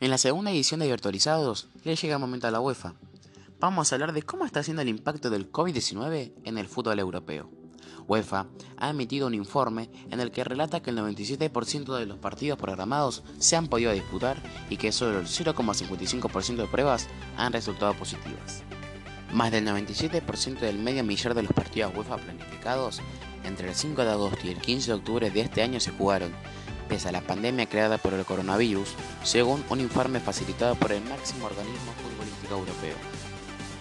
En la segunda edición de Virtualizados le llega el momento a la UEFA. Vamos a hablar de cómo está siendo el impacto del COVID-19 en el fútbol europeo. UEFA ha emitido un informe en el que relata que el 97% de los partidos programados se han podido disputar y que solo el 0,55% de pruebas han resultado positivas. Más del 97% del medio millar de los partidos UEFA planificados entre el 5 de agosto y el 15 de octubre de este año se jugaron, pese a la pandemia creada por el coronavirus, según un informe facilitado por el máximo organismo futbolístico europeo.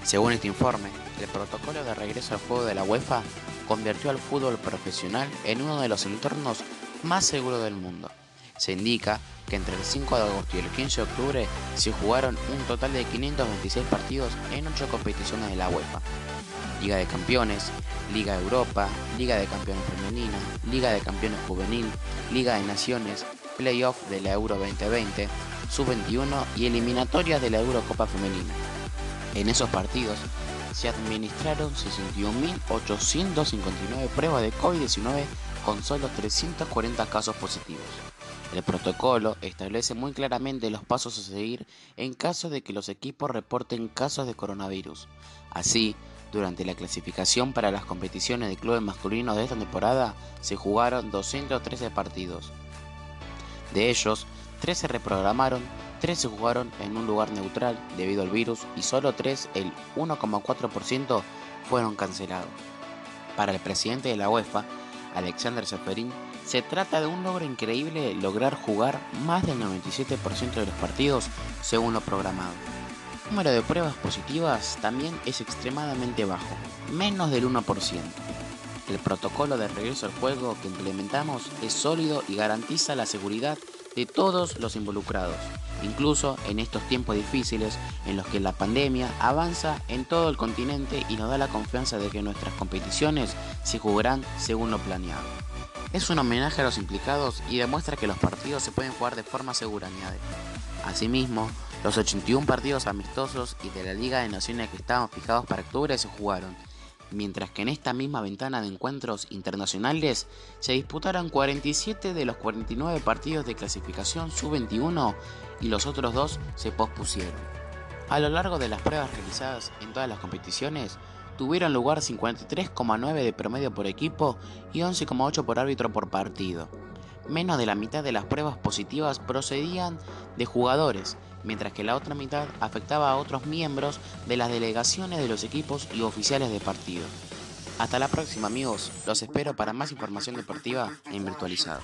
Según este informe, el protocolo de regreso al juego de la UEFA convirtió al fútbol profesional en uno de los entornos más seguros del mundo. Se indica que entre el 5 de agosto y el 15 de octubre se jugaron un total de 526 partidos en 8 competiciones de la UEFA. Liga de Campeones, Liga Europa, Liga de Campeones Femenina, Liga de Campeones Juvenil, Liga de Naciones, Playoff de la Euro 2020, Sub-21 y eliminatorias de la Eurocopa Femenina. En esos partidos se administraron 61.859 pruebas de COVID-19 con solo 340 casos positivos. El protocolo establece muy claramente los pasos a seguir en caso de que los equipos reporten casos de coronavirus. Así, durante la clasificación para las competiciones de clubes masculinos de esta temporada se jugaron 213 partidos. De ellos, 3 se reprogramaron, 3 se jugaron en un lugar neutral debido al virus y solo 3, el 1,4%, fueron cancelados. Para el presidente de la UEFA, Alexander Seferin, se trata de un logro increíble lograr jugar más del 97% de los partidos según lo programado. Número de pruebas positivas también es extremadamente bajo, menos del 1%. El protocolo de regreso al juego que implementamos es sólido y garantiza la seguridad de todos los involucrados, incluso en estos tiempos difíciles en los que la pandemia avanza en todo el continente y nos da la confianza de que nuestras competiciones se jugarán según lo planeado. Es un homenaje a los implicados y demuestra que los partidos se pueden jugar de forma segura, añade. Asimismo, los 81 partidos amistosos y de la Liga de Naciones que estaban fijados para octubre se jugaron, mientras que en esta misma ventana de encuentros internacionales se disputaron 47 de los 49 partidos de clasificación sub-21 y los otros dos se pospusieron. A lo largo de las pruebas realizadas en todas las competiciones, tuvieron lugar 53,9 de promedio por equipo y 11,8 por árbitro por partido. Menos de la mitad de las pruebas positivas procedían de jugadores, mientras que la otra mitad afectaba a otros miembros de las delegaciones de los equipos y oficiales de partido. Hasta la próxima amigos, los espero para más información deportiva en Virtualizados.